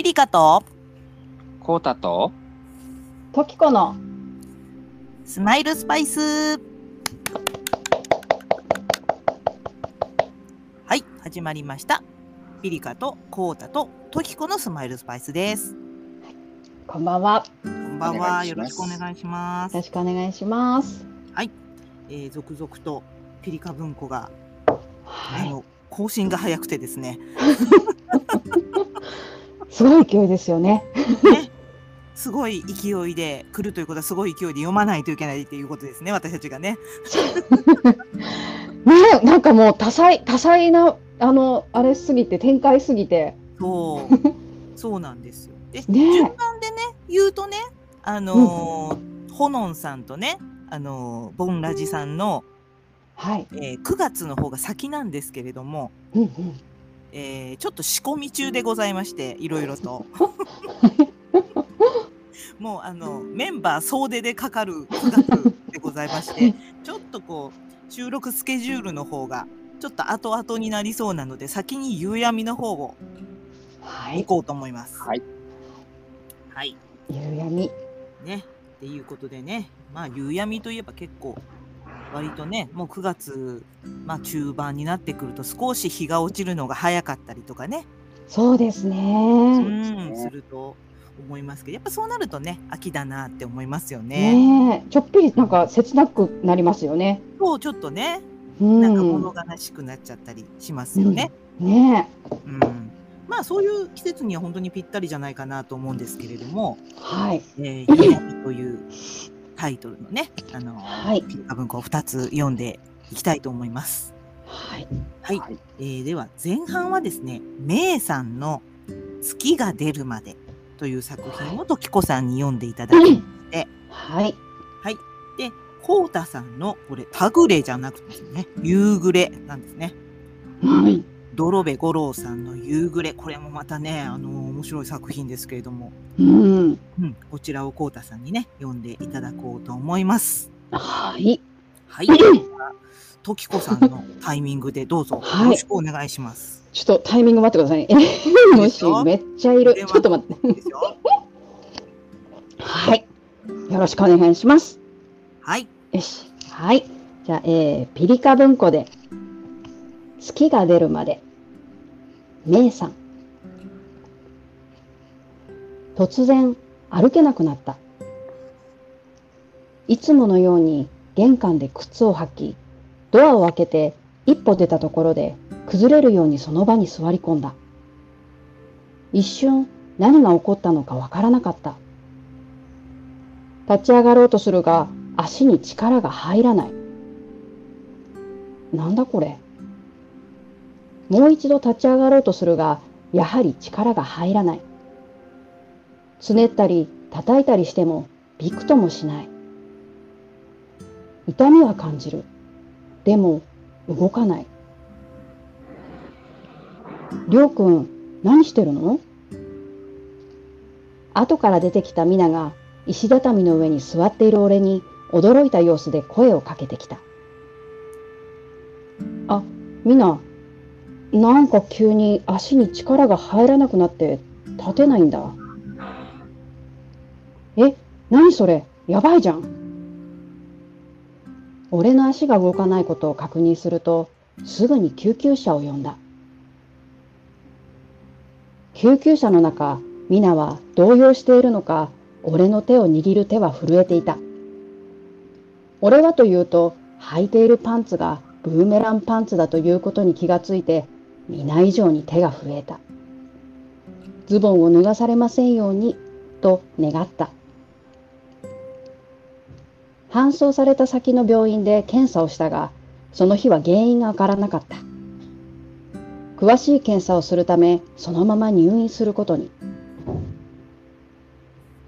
ピリカとコータとトキコのスマイルスパイス。はい始まりました。ピリカとコータとトキコのスマイルスパイスです。こんばんは。こんばんは。いよろしくお願いします。よろしくお願いします。えー続々とピリカ文庫が、はい。あの更新が早くてですね すごい勢いですよね。ね。すごい勢いで来るということはすごい勢いで読まないといけないっていうことですね私たちがね。ねなんかもう多彩多彩なあのあれすぎて展開すぎて。そう。そうなんですよ。でね。順番でね言うとねあのーほのんさんとねあのーボンラジさんの、はい。えー9月の方が先なんですけれども、うんうんえーちょっと仕込み中でございましていろいろと。もうあのメンバー総出でかかる9月でございましてちょっとこう収録スケジュールの方がちょっと後々になりそうなので先に夕闇の方をはい。行こうと思います。はい。はい。夕闇。ね、っていうことでね、まあ夕闇といえば結構割とね、もう9月、まあ中盤になってくると少し日が落ちるのが早かったりとかね、そうですうねん、ねすると思いますけど、やっぱそうなるとね、秋だなって思いますよね。ねちょっぴりなんか切なくなりますよね。そう、ちょっとね、うん。なんか物悲しくなっちゃったりしますよね。ねうん。まあそういう季節には本当にぴったりじゃないかなと思うんですけれども、はい。えー、というタイトルのね、あのーはい。文庫を2つ読んでいきたいと思います。はい。はい。はい。えーでは前半はですね、メイさんの月が出るまでという作品を時子さんに読んでいただき、はい。で、コウタさんのこれ、タグレじゃなくてですね、夕暮れなんですね。はいドロベ五郎さんの夕暮れ。これもまたね、あのー面白い作品ですけれども、うんうん、こちらをコウタさんにね、読んでいただこうと思います。はいはい。ときこさんのタイミングでどうぞはいよろしくお願いします。ちょっとタイミング待ってくださいね 虫 めっちゃいるちょっと待って。はいよろしくお願いしますはい。よし。はい。じゃあ、えー、ピリカ文庫で、月が出るまで、めいさん。突然、歩けなくなった。いつものように玄関で靴を履き、ドアを開けて一歩出たところで崩れるようにその場に座り込んだ。一瞬何が起こったのかわからなかった。立ち上がろうとするが足に力が入らない。なんだこれ。もう一度立ち上がろうとするがやはり力が入らない。つねったり叩いたりしてもびくともしない。痛みは感じる。でも動かない。りょうくん何してるの？後から出てきたミナが石畳の上に座っている俺に驚いた様子で声をかけてきた。あ、ミナ、なんか急に足に力が入らなくなって立てないんだ。え、何それ？やばいじゃん。俺の足が動かないことを確認すると、すぐに救急車を呼んだ。救急車の中、ミナは動揺しているのか、俺の手を握る手は震えていた。俺はというと、履いているパンツがブーメランパンツだということに気がついて、皆以上に手が震えた。ズボンを脱がされませんように、と願った。搬送された先の病院で検査をしたが、その日は原因がわからなかった。詳しい検査をするため、そのまま入院することに。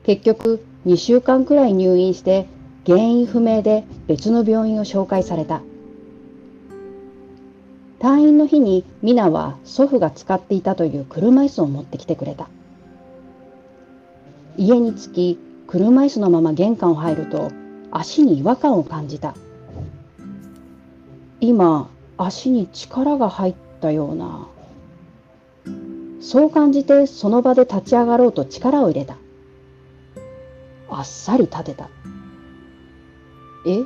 結局2週間くらい入院して原因不明で別の病院を紹介された退院の日にミナは祖父が使っていたという車椅子を持ってきてくれた家に着き車椅子のまま玄関を入ると足に違和感を感じた今足に力が入ったようなそう感じてその場で立ち上がろうと力を入れた。あっさり立てた。え？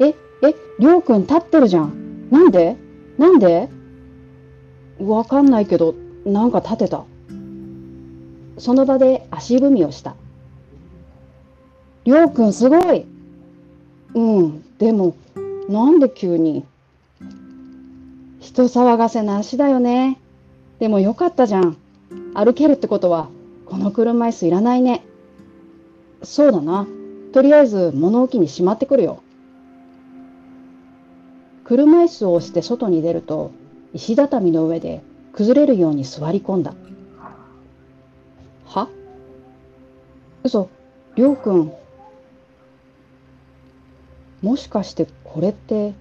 え、え、りょうくん立ってるじゃん。なんで？なんで？わかんないけど、なんか立てた。その場で足踏みをした。りょうくんすごいうん、でも、なんで急に？人騒がせな足だよね。でもよかったじゃん。歩けるってことは、この車椅子いらないね。そうだな。とりあえず物置にしまってくるよ。車椅子を押して外に出ると、石畳の上で崩れるように座り込んだ。は？嘘、りょうくん。もしかしてこれって、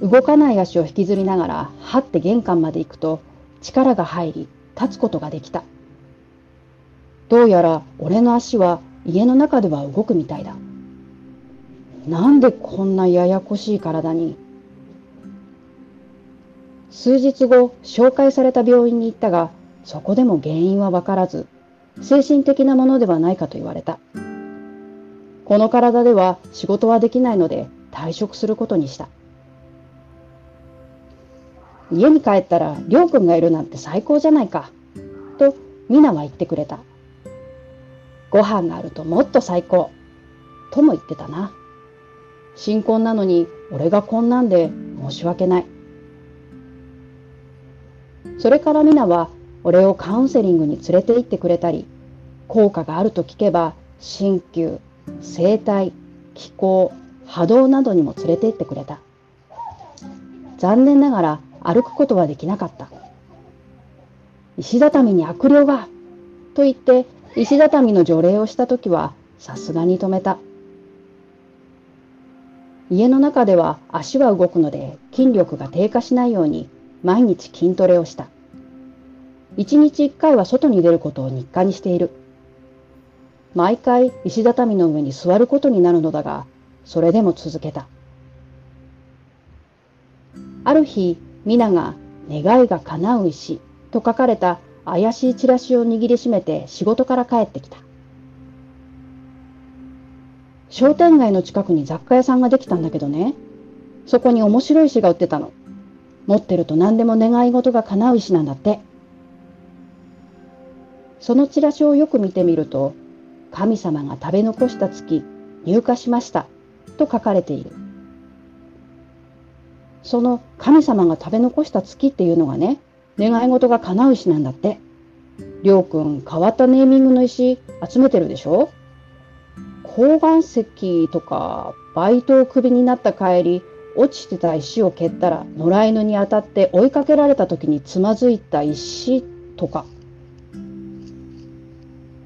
動かない足を引きずりながら、はって玄関まで行くと、力が入り、立つことができた。どうやら俺の足は家の中では動くみたいだ。なんでこんなややこしい体に？数日後、紹介された病院に行ったが、そこでも原因はわからず、精神的なものではないかと言われた。この体では仕事はできないので退職することにした。家に帰ったら、りょうくんがいるなんて最高じゃないか。と、みなは言ってくれた。ご飯があるともっと最高。とも言ってたな。新婚なのに俺がこんなんで申し訳ない。それからみなは俺をカウンセリングに連れて行ってくれたり、効果があると聞けば、鍼灸、整体、気候、波動などにも連れて行ってくれた。残念ながら歩くことはできなかった。石畳に悪霊がと言って石畳の除霊をした時はさすがに止めた。家の中では足は動くので筋力が低下しないように毎日筋トレをした。一日一回は外に出ることを日課にしている。毎回石畳の上に座ることになるのだが、それでも続けた。ある日、皆が願いが叶う石と書かれた怪しいチラシを握りしめて仕事から帰ってきた。商店街の近くに雑貨屋さんができたんだけどね、そこに面白い石が売ってたの。持ってると何でも願い事が叶う石なんだって。そのチラシをよく見てみると、神様が食べ残した月、入荷しましたと書かれている。その神様が食べ残した月っていうのがね、願い事が叶う石なんだって。りょうくん、変わったネーミングの石集めてるでしょ？鉱岩石とか、バイトをクビになった帰り、落ちてた石を蹴ったら野良犬に当たって追いかけられた時につまずいた石とか。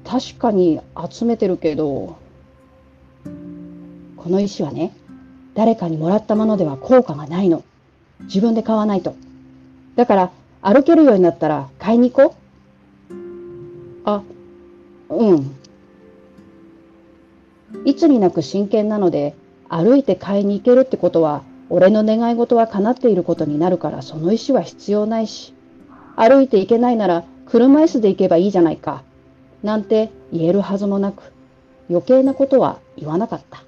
確かに集めてるけど、この石はね、誰かにもらったものでは効果がないの。自分で買わないと。だから歩けるようになったら買いに行こう。あ、うん。いつになく真剣なので、歩いて買いに行けるってことは、俺の願い事は叶っていることになるからその石は必要ないし、歩いて行けないなら車椅子で行けばいいじゃないか、なんて言えるはずもなく、余計なことは言わなかった。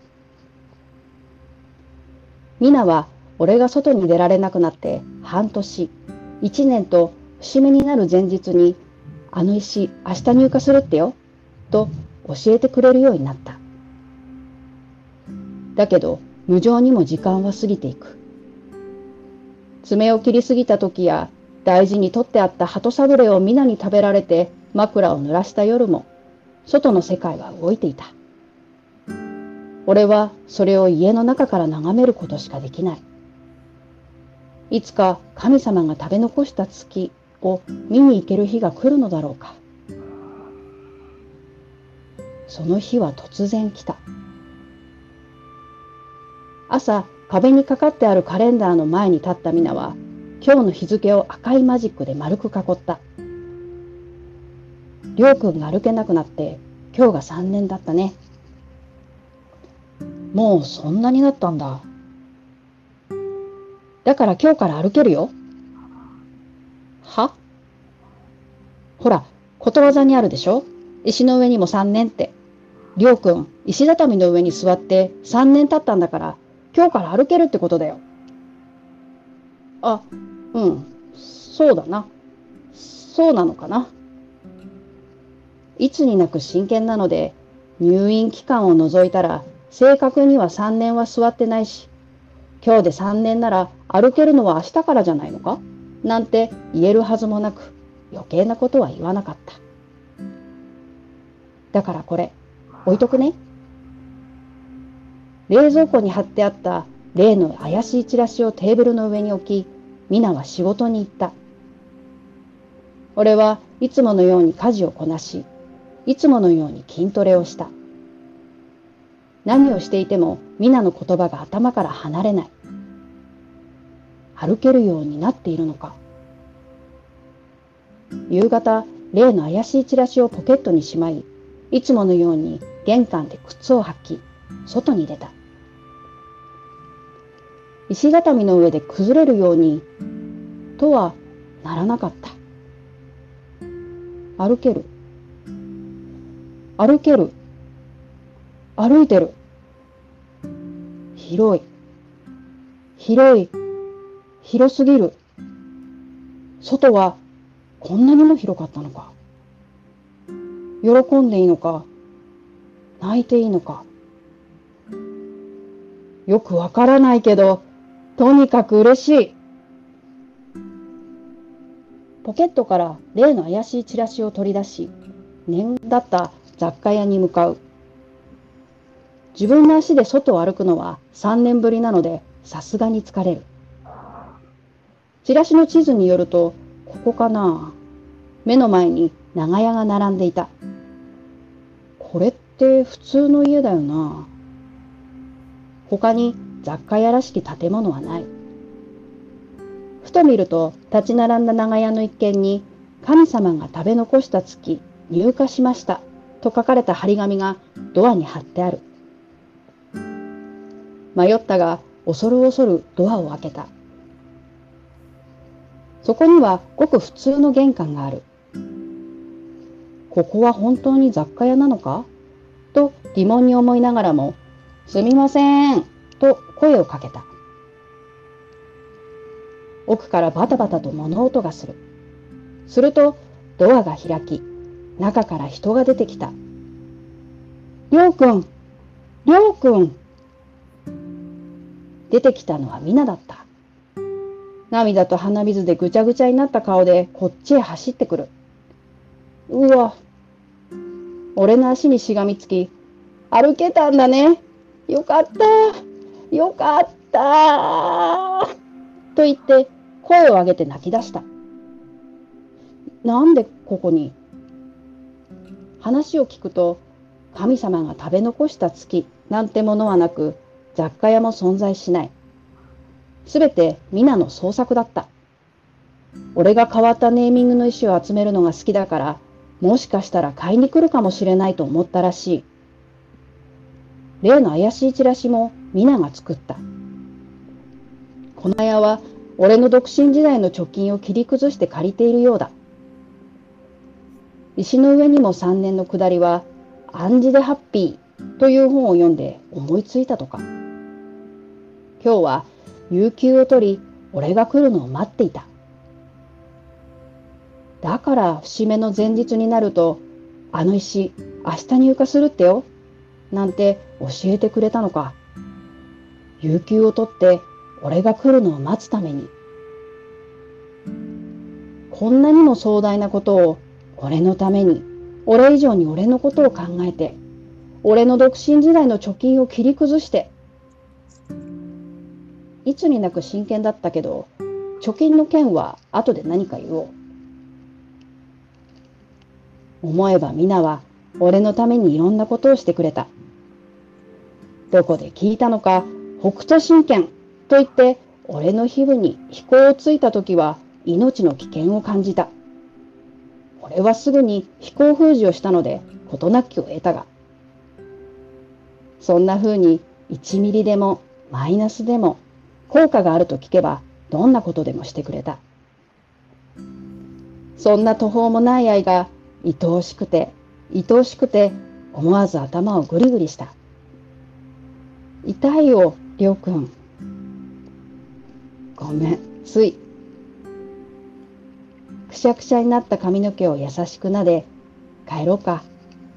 ミナは俺が外に出られなくなって半年、一年と節目になる前日に、あの石明日入荷するってよ、と教えてくれるようになった。だけど、無情にも時間は過ぎていく。爪を切りすぎた時や、大事に取ってあった鳩サブレを皆に食べられて枕を濡らした夜も、外の世界は動いていた。俺はそれを家の中から眺めることしかできない。いつか神様が食べ残した月を見に行ける日が来るのだろうか。その日は突然来た。朝、壁にかかってあるカレンダーの前に立った皆は、今日の日付を赤いマジックで丸く囲った。りょうくんが歩けなくなって、今日が3年だったね。もうそんなになったんだ。だから今日から歩けるよ。は？ほら、ことわざにあるでしょ？石の上にも3年って。りょうくん、石畳の上に座って3年経ったんだから、今日から歩けるってことだよ。あ、うん、そうだな。そうなのかな。いつになく真剣なので、入院期間を除いたら、正確には3年は座ってないし、今日で3年なら歩けるのは明日からじゃないのか？なんて言えるはずもなく、余計なことは言わなかった。だからこれ、置いとくね。冷蔵庫に貼ってあった例の怪しいチラシをテーブルの上に置き、ミナは仕事に行った。俺はいつものように家事をこなし、いつものように筋トレをした。何をしていてもミナの言葉が頭から離れない。歩けるようになっているのか。夕方、例の怪しいチラシをポケットにしまい、いつものように玄関で靴を履き、外に出た。石畳の上で崩れるように、とはならなかった。歩ける。歩ける。歩いてる。広い。広い。広すぎる。外はこんなにも広かったのか。喜んでいいのか、泣いていいのか。よくわからないけど、とにかく嬉しい。ポケットから例の怪しいチラシを取り出し、念だった雑貨屋に向かう。自分の足で外を歩くのは3年ぶりなので、さすがに疲れる。チラシの地図によると、ここかな目の前に長屋が並んでいた。これって普通の家だよな。他に雑貨屋らしき建物はない。ふと見ると立ち並んだ長屋の一軒に神様が食べ残した月入荷しましたと書かれた張り紙がドアに貼ってある。迷ったが恐る恐るドアを開けた。そこにはごく普通の玄関がある。ここは本当に雑貨屋なのか？と疑問に思いながらも、すみませんと声をかけた。奥からバタバタと物音がする。するとドアが開き、中から人が出てきた。りょうくん、りょうくん。出てきたのはミナだった。涙と鼻水でぐちゃぐちゃになった顔でこっちへ走ってくる。うわ。俺の足にしがみつき、歩けたんだね。よかった。よかった。と言って声を上げて泣き出した。なんでここに話を聞くと、神様が食べ残した月なんてものはなく、雑貨屋も存在しない。すべて皆の創作だった。俺が変わったネーミングの石を集めるのが好きだから、もしかしたら買いに来るかもしれないと思ったらしい。例の怪しいチラシも皆が作った。この屋は俺の独身時代の貯金を切り崩して借りているようだ。石の上にも3年の下りは、暗示でハッピーという本を読んで思いついたとか。今日は有給を取り、俺が来るのを待っていた。だから節目の前日になると、あの石、明日入荷するってよ。なんて教えてくれたのか。有給を取って、俺が来るのを待つために。こんなにも壮大なことを、俺のために、俺以上に俺のことを考えて、俺の独身時代の貯金を切り崩して、いつになく真剣だったけど、貯金の件は後で何か言おう。思えば皆は俺のためにいろんなことをしてくれた。どこで聞いたのか、北斗神拳と言って俺の皮膚に飛行をついた時は命の危険を感じた。俺はすぐに飛行封じをしたので事なきを得たが。そんな風に1ミリでもマイナスでも効果があると聞けばどんなことでもしてくれた。そんな途方もない愛が愛おしくて、愛おしくて思わず頭をぐりぐりした。痛いよ、りょうくん。ごめん、つい。くしゃくしゃになった髪の毛を優しくなで、帰ろうか、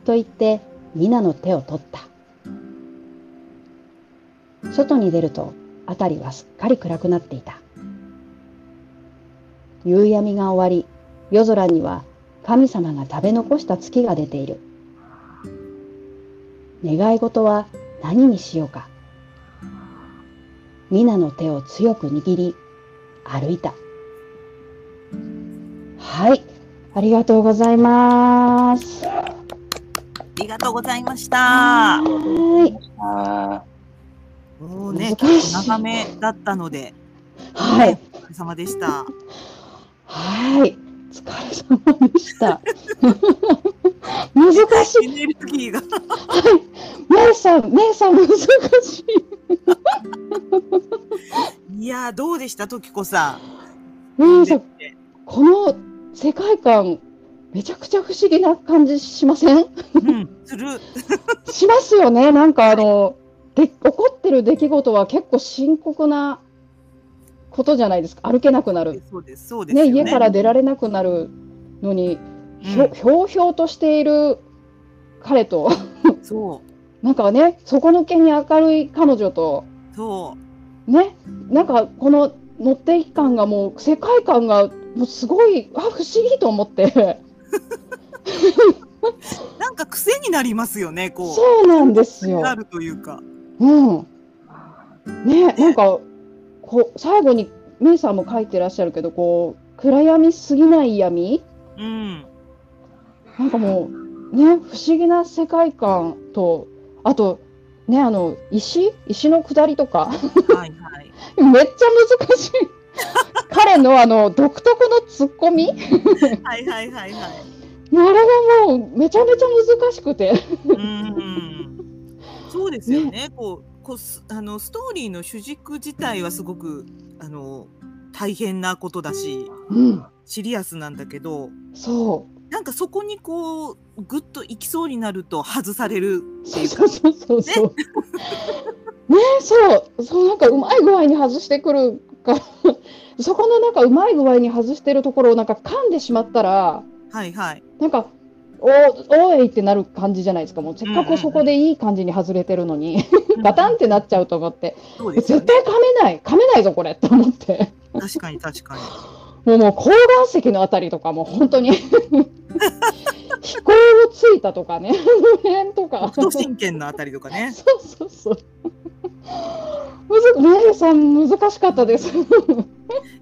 と言って、ミナの手を取った。外に出ると、あたりはすっかり暗くなっていた。夕闇が終わり、夜空には神様が食べ残した月が出ている。願い事は何にしようか。ミナの手を強く握り、歩いた。はい、ありがとうございます。ありがとうございました。はーい。あもうね、長めだったので、はい。お疲れ様でした。はい。疲れ様でした。難しい。エネルギーが。メイさん、メイさん難しい。いやー、どうでした、時子さん？メイさん、この世界観、めちゃくちゃ不思議な感じしません？うん、する。しますよね。なんかあの、で起こってる出来事は結構深刻なことじゃないですか。歩けなくなる。そうです、そうですよね、ね。家から出られなくなるのに、ひょうんひょうひょうとしている彼と、そ なんかね、底抜けに明るい彼女と、う、そね、なんかこの乗っていき感がもう世界観がもうすごいあ不思議と思ってう。なんか癖になりますよね、こう。そうなんですよな。るというか。うん。ねなんかこう最後にメイさんも書いてらっしゃるけどこう暗闇すぎない闇うん。なんかもうね不思議な世界観とあとねあの石？石の下りとかはいはい。めっちゃ難しい彼のあの独特のツッコミはいはいはいはい。あれがもうめちゃめちゃ難しくて。うん。そうですよね。こう、こうす、あの、ストーリーの主軸自体はすごく、あの。大変なことだし、うん、シリアスなんだけど。そなんかそこにこう、ぐっと行きそうになると外されるう。っていうかそう。そうそうそう。ねそう、そうなんかうまい具合に外してくるから、そこのなんかうまい具合に外してるところをなんか噛んでしまったら、はいはい。なんか。おおいってなる感じじゃないですかもうせっかくそこでいい感じに外れてるのに、ガタンってなっちゃうと思って、ね。絶対噛めない噛めないぞこれって思って確かに確かに。もうもう高岩石のあたりとかもう本当に 飛行をついたとかねこの辺とか北斗神拳のあたりとかね。そうそうそう。むず、メイさん難しかったです。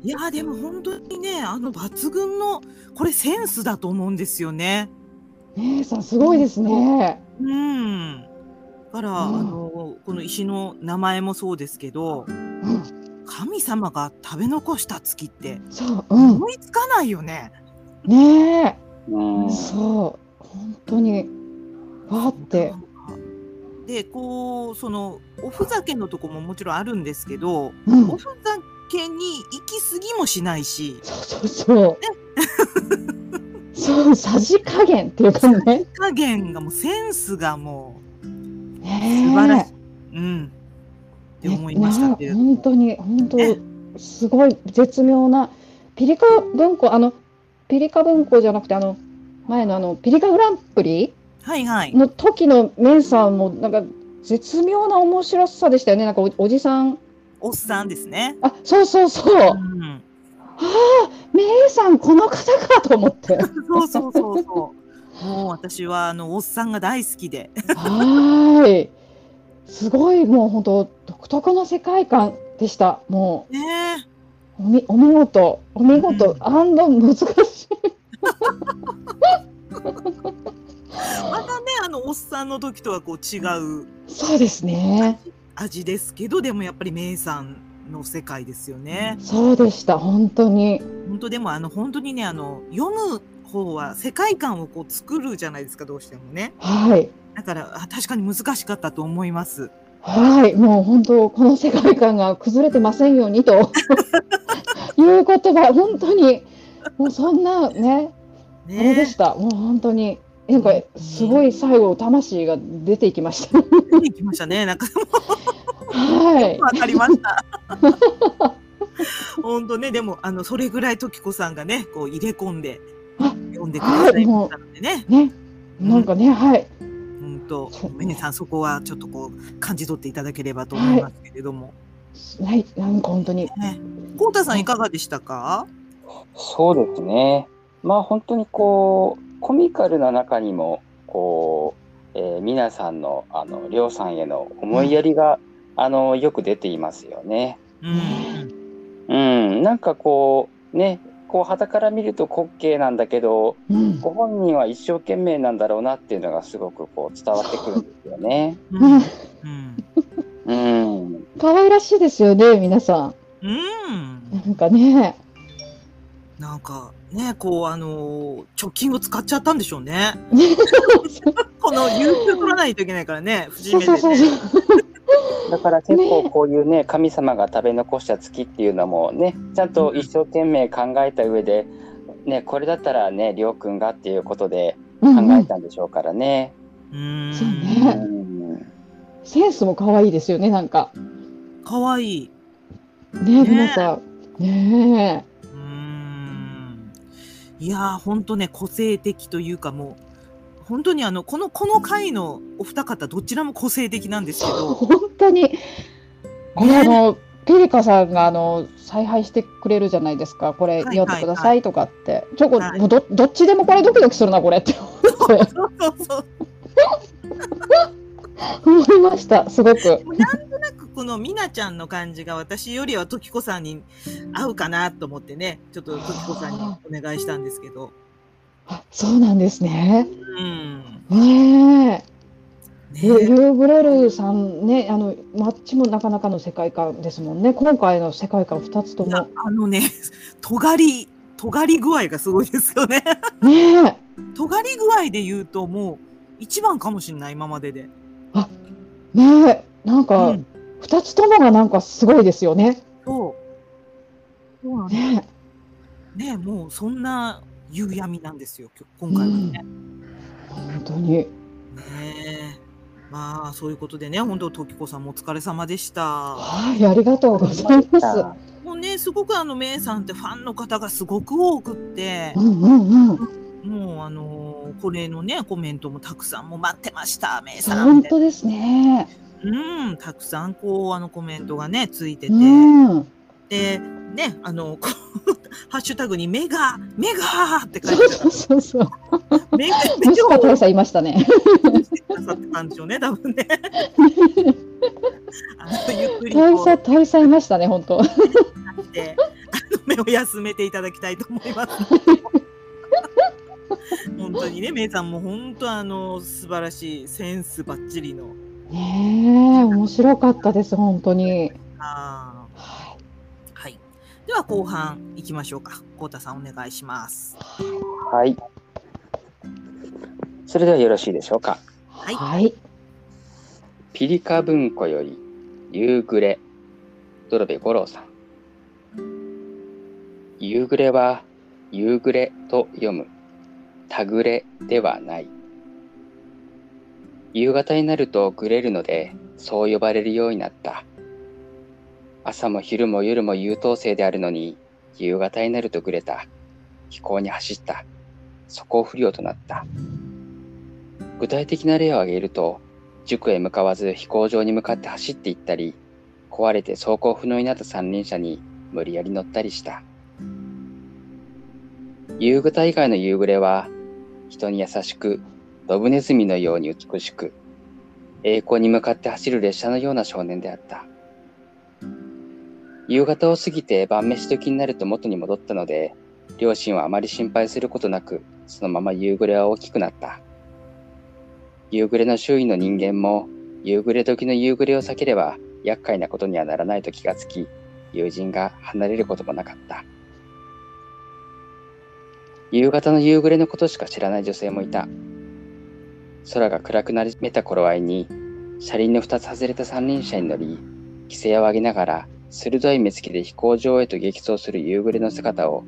いやーでも本当にね、あの抜群の、これセンスだと思うんですよね。メイさんすごいですね。うん。だから、うんあの、この石の名前もそうですけど、うん、神様が食べ残した月ってそう、うん、思いつかないよね。ねーうんえ、そう、本当に。わーってで、こう、その、おふざけのとこももちろんあるんですけど、うんお、ふざけに行き過ぎもしないし、そうそうそう。そう、さじ加減っていうかね。加減がもうセンスがもう、ねえ素晴らしい。うん。って思いましたけねど。本当に、本ね当、すごい絶妙な。ピリカ文庫、あの、ピリカ文庫じゃなくて、あの、前のあの、ピリカグランプリはいはい。の時のメンさんもなんか絶妙な面白さでしたよね。なんかおおじさん。おっさんですね。あ、そうそうそう。うあん。あ、メイさんこの方かと思って。そうそうそうそう。もう私はあのおっさんが大好きで。はーい。すごいもう本当独特の世界観でした。も。うおみお見事、お見事、うんアンド難しい。またねあのおっさんの時とはこう違うそうですね。味ですけどでもやっぱり名産の世界ですよね。そうでした。本当に。本当でもあの本当にねあの読む方は世界観をこう作るじゃないですかどうしてもね。はい。だからあ確かに難しかったと思います。はい、もう本当この世界観が崩れてませんようにと いうことが本当にもうそんなね、あれでねした。もう本当に。なんかすごい最後魂が出ていきました。出てきましたね。なんかはい。わかりました。本当ね、でも、あの、それぐらい時子さんがね、こう入れ込んで、あ読んでくださいましたのでね。ね。なんかね、はい。本当そう、メネさん、そこはちょっとこう、感じ取っていただければと思いますけれども。はい。なんか本当に。ね。こうたさん、いかがでしたか？そうですね。まあ本当にこうコミカルな中にもこう、えー皆さんのあのりょうさんへの思いやりが、あのよく出ていますよね。うん。うん、なんかこうね、こう傍から見ると滑稽なんだけど、うん。ご本人は一生懸命なんだろうなっていうのがすごくこう伝わってくるんですよね。ううんん。うん、可愛らしいですよね、皆さうん。ん。なんかね。なんか、ね、こう、あのー貯金を使っちゃったんでしょうね。この、有給取らないといけないからね、節そう目でね。そうそうそう。だから結構こういうね神様が食べ残した月っていうのもねちゃんと一生懸命考えた上で、ね、これだったらねりょうくんがっていうことで考うんうん。えたんでしょうからね。うん。そううね。んセンスも可愛いですよね、なんか。かわいい。ね、ね皆さん。ねうーん。いやー、ほんとね、個性的というかもう、本当にあの、この、この回のお二方、どちらも個性的なんですけど、本当に。これあの、ピリカさんがあの采配してくれるじゃないですか。これはい読んでくださいとかって。ちょこ、はいもうどどっちでもこれドキドキするなこれって思って。思いました。すごく。なんとなくこのみなちゃんの感じが私よりは時子さんに合うかなと思ってね、ちょっと時子さんにお願いしたんですけど。あそうなんですね。うん。ねえ。ユねユーグレルさんね、あのマッチもなかなかの世界観ですもんね。今回の世界観二つとも。あのね、尖り、尖り具合がすごいですよね。ねえ。尖り具合で言うともう一番かもしれない、今までで。ねえ。なんうかん二、つともがなんかすごいですよね。そう。そうなんだねねもうそんな夕闇なんですよ、今回はね。え。本当に。ねえ。まあ、そういうことでね、本当時子さんもお疲れ様でした。はい、ありがとうございます。もうね、すごくあの、メイさんってファンの方がすごく多くってう、んうんうん。もうあのーこれのね、コメントもたくさんもう待ってました、メイさん。本当ですね。うん、たくさんこう、あのコメントがね、ついてて、うん。で、ね、あの、ハッシュタグにメガ、メガって書いてそうそうそう。た。メガ、メ虫かガを大佐いましたね。さってたんでしょうね、多分ね。あの、ゆっくり大佐大佐いましたね、本当。目を休めていただきたいと思います。本当にね、メイさんも本当あの素晴らしいセンスばっちりの。ねえ、面白かったです、本当に。あーははい。では後半行きましょうか。こうたさんお願いします。はい。それではよろしいでしょうか。はいい。はい。ピリカ文庫より夕暮れ、ドロベ五郎さん。夕暮れは夕暮れと読む、たぐれではない。夕方になるとぐれるので、そう呼ばれるようになった。朝も昼も夜も優等生であるのに、夕方になるとぐれた。飛行に走った。そこ不良となった。具体的な例を挙げると、塾へ向かわず飛行場に向かって走って行ったり、壊れて走行不能になった三輪車に無理やり乗ったりした。夕方以外の夕暮れは、人に優しく、ドブネズミのように美しく、栄光に向かって走る列車のような少年であった。夕方を過ぎて晩飯時になると元に戻ったので、両親はあまり心配することなく、そのまま夕暮れは大きくなった。夕暮れの周囲の人間も、夕暮れ時の夕暮れを避ければ厄介なことにはならないと気がつき、友人が離れることもなかった。夕方の夕暮れのことしか知らない女性もいた。空が暗くなりめた頃合いに、車輪の二つ外れた三輪車に乗り、規制を上げながら、鋭い目つきで飛行場へと激走する夕暮れの姿を、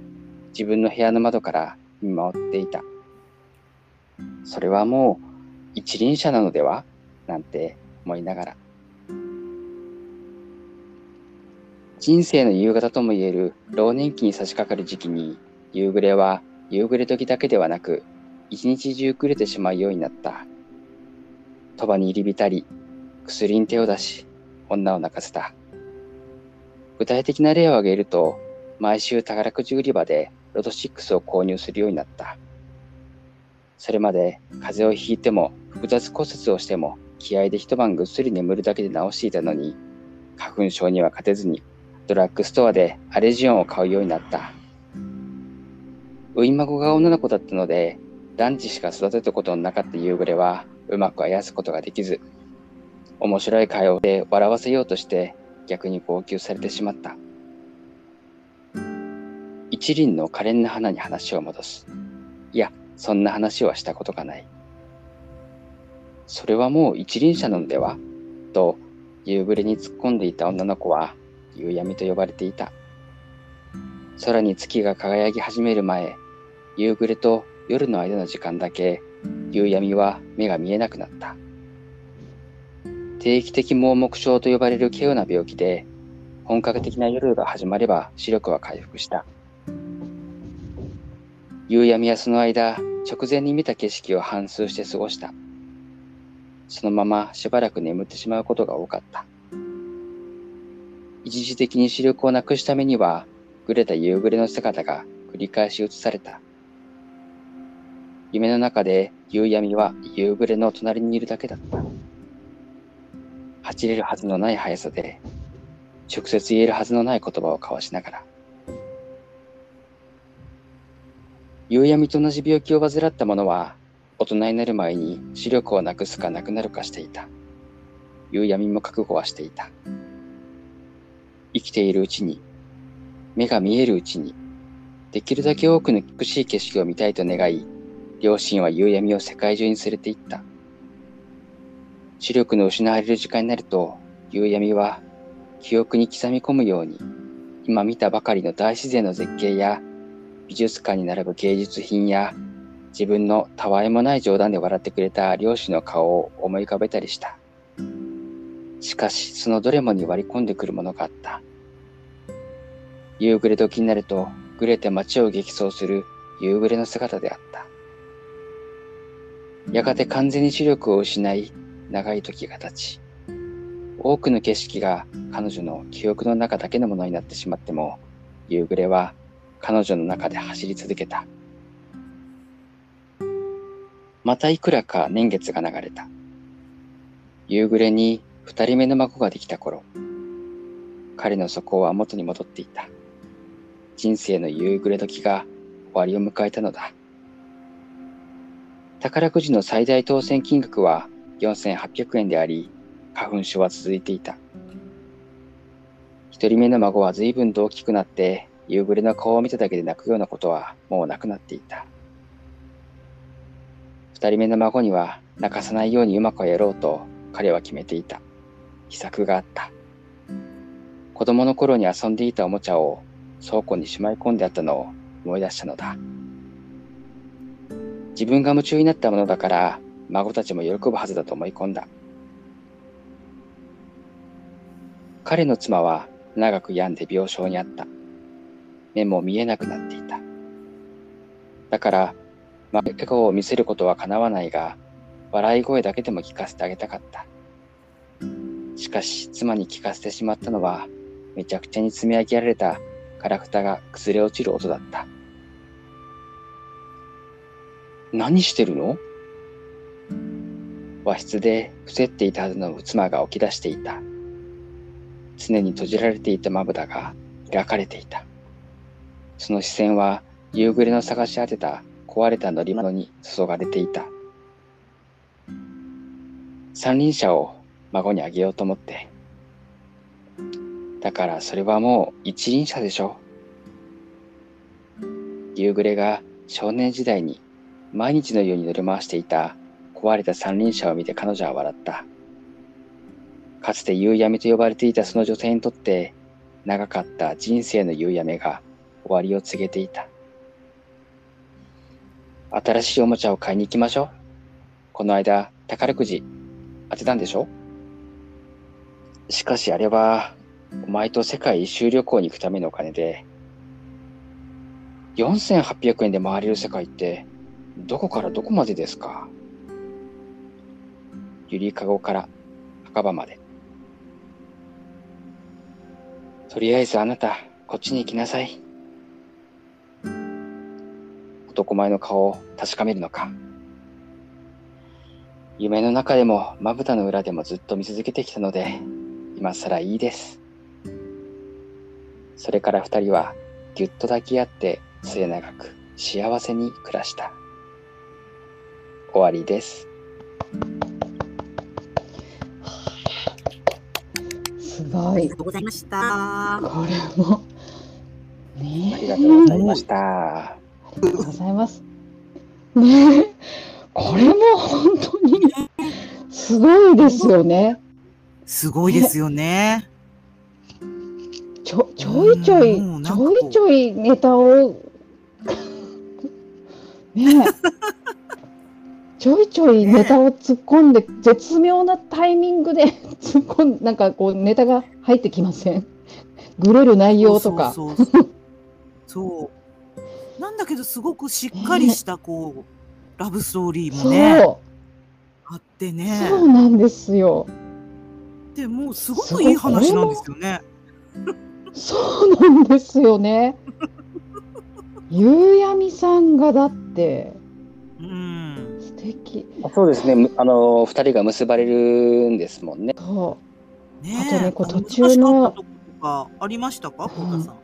自分の部屋の窓から見守っていた。それはもう一輪車なのでは？なんて思いながら。人生の夕方ともいえる老年期に差し掛かる時期に夕暮れは夕暮れ時だけではなく一日中暮れてしまうようになった。鳥羽に入り浸り、薬に手を出し、女を泣かせた。具体的な例を挙げると、毎週宝くじ売り場でロト6を購入するようになった。それまで風邪をひいても複雑骨折をしても気合で一晩ぐっすり眠るだけで治していたのに、花粉症には勝てずにドラッグストアでアレジオンを買うようになった。ウイ孫が女の子だったので、団地しか育てたことのなかった夕暮れはうまくあやすことができず、面白い会話で笑わせようとして逆に号泣されてしまった。一輪の可憐な花に話を戻す。いや、そんな話はしたことがない。それはもう一輪車なのではと夕暮れに突っ込んでいた女の子は夕闇と呼ばれていた。空に月が輝き始める前、夕暮れと夜の間の時間だけ、夕闇は目が見えなくなった。定期的盲目症と呼ばれる稀有な病気で、本格的な夜が始まれば視力は回復した。夕闇はその間、直前に見た景色を反芻して過ごした。そのまましばらく眠ってしまうことが多かった。一時的に視力をなくした目には、ぐれた夕暮れの姿が繰り返し映された。夢の中で夕闇は夕暮れの隣にいるだけだった。走れるはずのない速さで、直接言えるはずのない言葉を交わしながら。夕闇と同じ病気を患った者は、大人になる前に視力をなくすかなくなるかしていた。夕闇も覚悟はしていた。生きているうちに目が見えるうちに、できるだけ多くの美しい景色を見たいと願い、両親は夕闇を世界中に連れて行った。視力の失われる時間になると、夕闇は記憶に刻み込むように、今見たばかりの大自然の絶景や、美術館に並ぶ芸術品や、自分のたわいもない冗談で笑ってくれた両親の顔を思い浮かべたりした。しかし、そのどれもに割り込んでくるものがあった。夕暮れ時になると、ぐれて街を激走する夕暮れの姿であった。やがて完全に視力を失い、長い時が経ち、多くの景色が彼女の記憶の中だけのものになってしまっても、夕暮れは彼女の中で走り続けた。またいくらか年月が流れた。夕暮れに二人目の孫ができた頃、彼の底は元に戻っていた。人生の夕暮れ時が終わりを迎えたのだ。宝くじの最大当選金額は4800円であり、花粉症は続いていた。一人目の孫は随分と大きくなって、夕暮れの顔を見ただけで泣くようなことはもうなくなっていた。二人目の孫には泣かさないようにうまくやろうと彼は決めていた。秘策があった。子供の頃に遊んでいたおもちゃを倉庫にしまい込んであったのを思い出したのだ。自分が夢中になったものだから孫たちも喜ぶはずだと思い込んだ。彼の妻は長く病んで病床にあった。目も見えなくなっていた。だから、笑顔を見せることは叶わないが、笑い声だけでも聞かせてあげたかった。しかし、妻に聞かせてしまったのは、めちゃくちゃに積み上げられたガラクタが崩れ落ちる音だった。何してるの？和室で伏せっていたはずの妻が起き出していた。常に閉じられていたまぶたが開かれていた。その視線は夕暮れの探し当てた壊れた乗り物に注がれていた。三輪車を孫にあげようと思ってだからそれはもう一輪車でしょ。夕暮れが少年時代に毎日のように乗り回していた壊れた三輪車を見て彼女は笑った。かつて夕闇と呼ばれていたその女性にとって長かった人生の夕闇が終わりを告げていた。新しいおもちゃを買いに行きましょう。この間、宝くじ当てたんでしょ？しかしあれは、お前と世界一周旅行に行くためのお金で、4800円で回れる世界って、どこからどこまでですか？ゆりかごから墓場まで。とりあえずあなた、こっちに行きなさい。男前の顔を確かめるのか。夢の中でもまぶたの裏でもずっと見続けてきたので、今更いいです。それから二人はぎゅっと抱き合って末永く幸せに暮らした。終わりです。すごいありが。とうございました。これも。ねえ。ありがとうございました。ありがとうございます。ねえ。これも本当にすごいですよね。すごいですよね。ちょちょいちょい、うんちょいちょいネタを、ねえ。ちょいちょいネタを突っ込んで、絶妙なタイミングで 突っ込んなんかこうネタが入ってきません？グレる内容とか。そうそうそうそう。なんだけど、すごくしっかりした、こう、ラブストーリーもそう、ね、あってね。そうなんですよ。でもうすごくいい話なんですよね。そうなんですよね。ゆうやみさんがだってうん。素敵。そうですね。むあの、二人が結ばれるんですもんね。そねあとねこう途中のありましたか、コウタさん。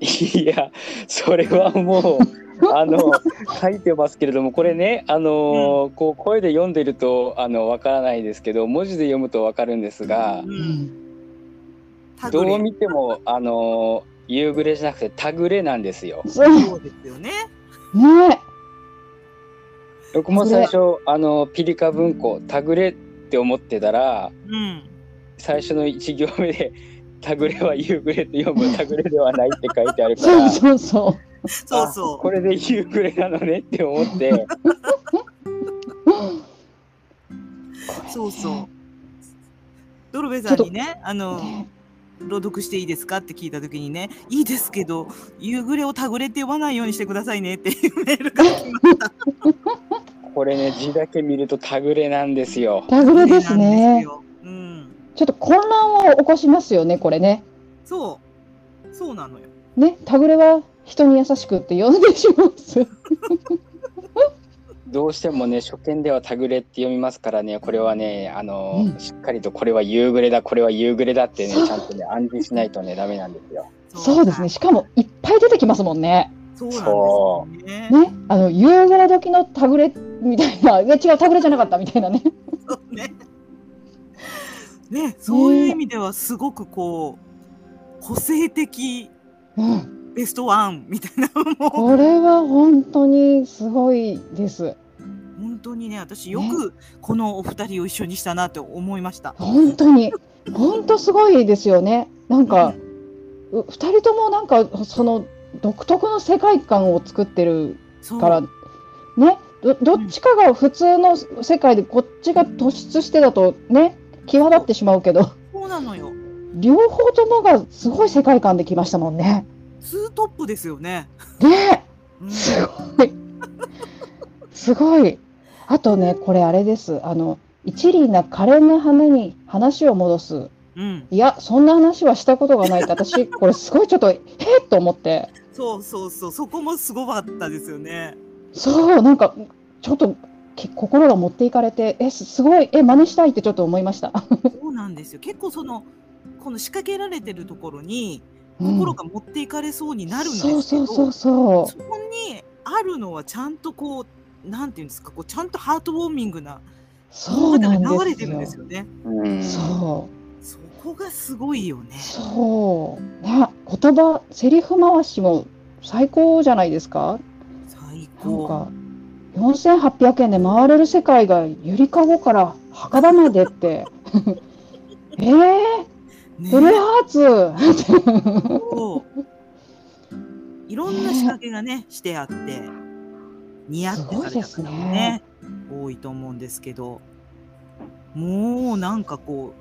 いや、それはもう、あの、書いてますけれども、これね、あの、こう、声で読んでると、あの、わからないですけど、文字で読むとわかるんですがう、。う。うんん。どう。見ても、あの、夕暮れじゃなくて、タグレなんですよ。そうですよね。ね。僕も最初、あの、ピリカ文庫、タグレって思ってたら、うん。最初の一行目で、タグレは夕暮れって読む、タグレではないって書いてあるか そうら、そうそそうそあこれで夕暮れなのねって思って、う。そうそう。ドルベさんにね、あう。の、ね朗読していいですか？って聞いたときにね、いいですけど、夕暮れをタグレって呼ばないようにしてくださいねっていうメールが来ました。これね、字だけ見るとタグレなんですよ。タグレですね。よ。うん。ちょっと混乱を起こしますよね、これね。そう。そうなのよ。ね、タグレは人に優しくって呼んでします。どうしてもね、初見ではタグレって読みますからね、これはね、あの、うんしっかりとこれは夕暮れだ、これは夕暮れだってね、そうちゃんとね、暗示しないとね、ダメなんですよ。そうですね。しかもいっぱい出てきますもんね。そうなんですよね。ね、あの夕暮れ時のタグレみたいな、いや違うタグレじゃなかったみたいなね。そうね。ね、そういう意味ではすごくこう個性的うん、ベストワンみたいなのもこれは本当にすごいです。本当にね私よくこのお二人を一緒にしたなって思いました。本当に、本当すごいですよね。なんか、う二人ともなんかその独特の世界観を作ってるから、ね、どどっちかが普通の世界でこっちが突出してだとね、際立ってしまうけど、そうなのよ。両方ともがすごい世界観できましたもんね。ツートップですよね。ねうんすごい。すごい。あとね、これあれです。あの、一輪な可憐な花に話を戻す。うん、いや、そんな話はしたことがないって、私、これすごいちょっと、えっと思って。そうそうそうそこもすごかったですよね。そう、なんか、ちょっと、け心が持っていかれて、え、すすごい、え、真似したいってちょっと思いました。そうなんですよ。結構そのこの仕掛けられてるところにうん心が持っていかれそうになるんですけど、そうそうそうそう。そこにあるのはちゃんとこうなんていうんですかこうちゃんとハートウォーミングなそうなん流れてるんです。よね。うん。そう。そこがすごいよね。そう。ね、言葉、セリフ回しも最高じゃないですか？最なん高。か、4800円で回れる世界がゆりかごから墓場までって。えー、ねフルハーツ？いろんな仕掛けがねしてあって、似合ってされた方もね多いと思うんですけどもうなんかこ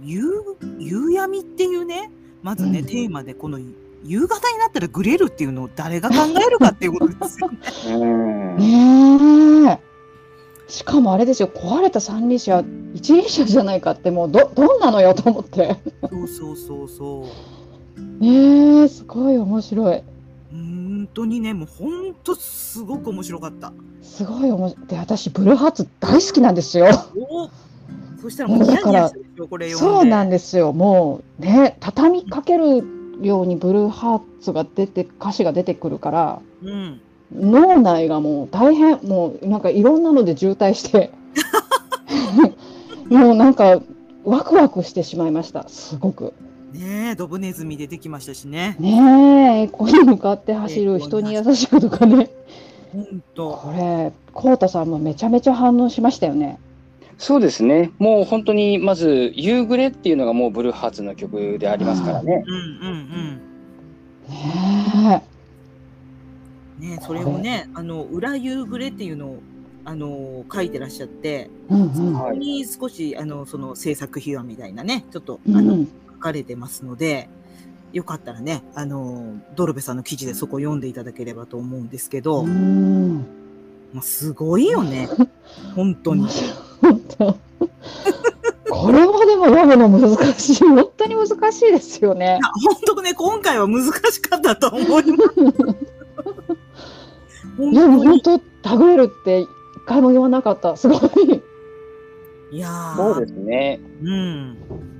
う夕夕闇っていうねまずね、うんテーマでこの夕方になったらグレるっていうのを誰が考えるかっていうことですよね。うん。ねえ。しかもあれですよ、壊れた三輪車、一輪車じゃないかって、もうど、どんなのよと思って。そうそうそうそう。ねえ、すごい面白い。本当にねもう本当すごく面白かった。すごい面白い。で、私、ブルーハーツ大好きなんですよ。おそしたらもう。そうなんですよ。もうね、畳みかけるようにブルーハーツが出て、歌詞が出てくるから、うん。脳内がもう大変、もうなんかいろんなので渋滞して、もうなんかワクワクしてしまいました。すごく。ねえドブネズミ出てきましたしね。ねえ、エコに向かって走る人に優しくとかね。本当。これ、コウタさんもめちゃめちゃ反応しましたよね。そうですね。もう本当にまず夕暮れっていうのがもうブルーハーツの曲でありますからね。うんうんねうん。ねえそれをねあの裏夕暮れっていうのをあの書いてらっしゃって、え。うんうん。ここに少しあのその制作秘話みたいなねちょっとうあの、ん、書かれてますので。よかったらね、あのドルベさんの記事でそこ読んでいただければと思うんですけど、うん。まあ、すごいよね、本当に。これはでも読むの難しい。本当に難しいですよね。本当ね、今回は難しかったと思います。本でも。本当、タグれるって一回も言わなかった。すごい。いやーそうですね。うん。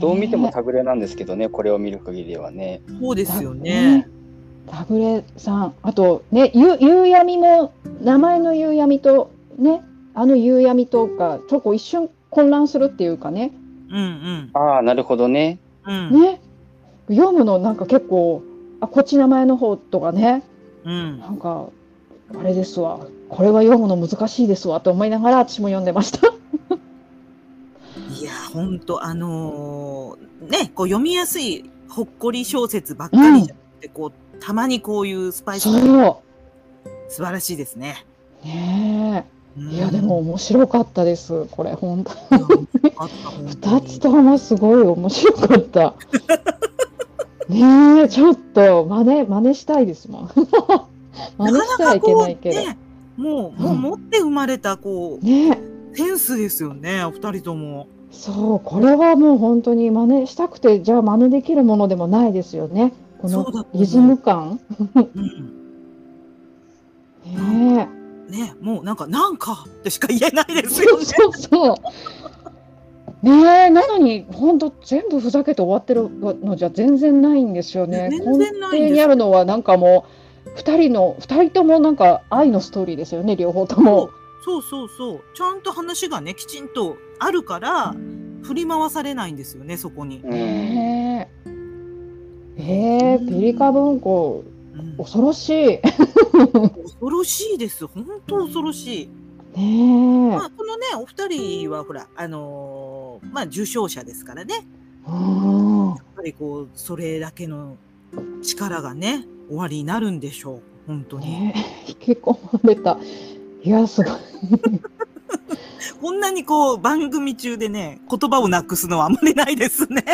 どう見てもねタグレなんですけどね、これを見る限りではね。そうですよね。。タグレさん、あとね、ゆ夕闇も、名前の夕闇と、ね、あの夕闇とか、ちょっと一瞬混乱するっていうかね、うんうん。ああ、なるほどね。うん。ね、読むのなんか結構、あ、こっち名前の方とかね、うん。なんか、あれですわ、これは読むの難しいですわと思いながら私も読んでました。いやー、ほんと、あのーね、こう読みやすいほっこり小説ばっかりじゃなくて、こう、たまにこういうスパイス素晴らしいですね。う。ねうんえ。いや、でも、面白かったです。これ、本当に二つともすごい面白かった。ねえ、ちょっと真似、真似したいですもん。真似してはいけないけど。なかなかもう、もううん持って生まれた、こう、ねえ、センスですよね、お二人とも。そう、これはもう本当に真似したくて、じゃあ真似できるものでもないですよね。このリズム感。うん。ねね、もうなんか、なんかってしか言えないですえ。よね。そうそう。ねえ、なのに、本当全部ふざけて終わってるのじゃ全然ないんですよね。全然ないにあるのはなんかもう、二人の、二人ともなんか愛のストーリーですよね、両方とも。そうそうそう。ちゃんと話がね、きちんとあるから、振り回されないんですよね、そこに。え。えー、ピリカ文庫、うん恐ろしい。恐ろしいです。本当恐ろしい。ねまあ、このね、お二人はほら、あのーまあ、受賞者ですからね。やっぱりこう、それだけの力がね、終わりになるんでしょう。本当に。ねえ、引き込まれた。いや、すごい。こんなにこう、番組中でね、言葉をなくすのはあまりないですね。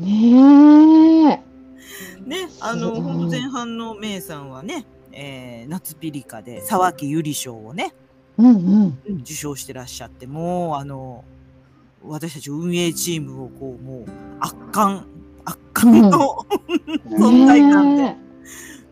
ねえ。ね、あの、本当前半のメイさんはね、えー夏ピリカで沢木ゆり賞をね、うんうん。受賞してらっしゃって、もう、あの、私たち運営チームをこう、もう、圧巻、圧巻の、存在感で、ね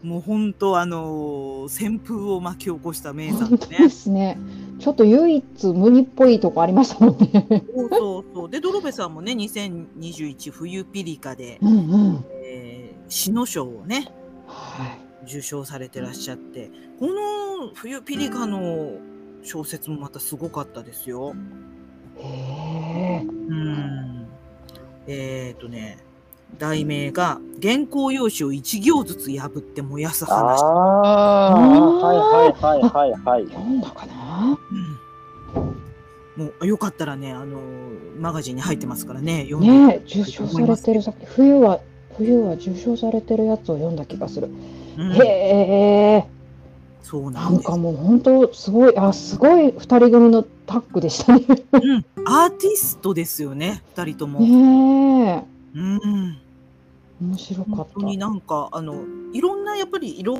もう本当、あの、旋風を巻き起こしたメえイさん本当でね。すね。ちょっと唯一無二っぽいとこありましたもんね。そうそうそう。で、ドロベさんもね、2021冬ピリカで、うんうん。えー、詩の賞をね、はい。受賞されてらっしゃって、この冬ピリカの小説もまたすごかったですよ。へえ。うん。えっ、とね、題名が、原稿用紙を一行ずつ破って燃やすあ話。あ、はいはいはいはいはい。読んだかな。うんもうよかったらね、あのマガジンに入ってますからね、読んで。ねえ、受賞されてる作品、冬は、冬は受賞されてるやつを読んだ気がする。うんへえ。そうなですなんんか。もう本当すごい、あ、すごい二人組のタッグでしたね。うん、アーティストですよね、二人とも。ねえ。うん。面白かっ本当にた。なんかあのいろんなやっぱり色